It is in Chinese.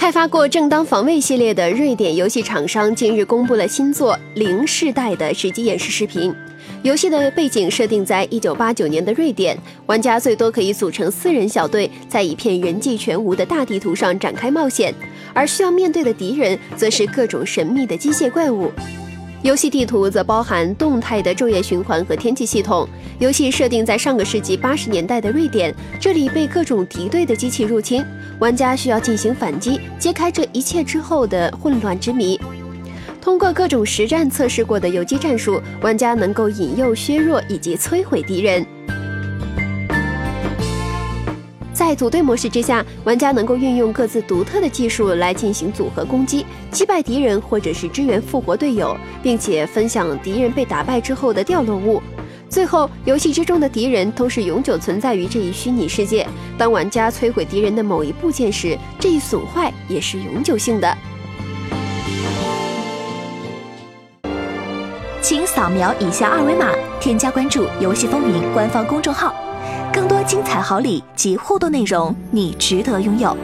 开发过《正当防卫》系列的瑞典游戏厂商近日公布了新作《零世代》的实际演示视频。游戏的背景设定在一九八九年的瑞典，玩家最多可以组成四人小队，在一片人迹全无的大地图上展开冒险，而需要面对的敌人则是各种神秘的机械怪物。游戏地图则包含动态的昼夜循环和天气系统。游戏设定在上个世纪八十年代的瑞典，这里被各种敌对的机器入侵，玩家需要进行反击，揭开这一切之后的混乱之谜。通过各种实战测试过的游击战术，玩家能够引诱、削弱以及摧毁敌人。在组队模式之下，玩家能够运用各自独特的技术来进行组合攻击，击败敌人或者是支援复活队友，并且分享敌人被打败之后的掉落物。最后，游戏之中的敌人都是永久存在于这一虚拟世界。当玩家摧毁敌人的某一部件时，这一损坏也是永久性的。请扫描以下二维码，添加关注“游戏风云”官方公众号。更多精彩好礼及互动内容，你值得拥有。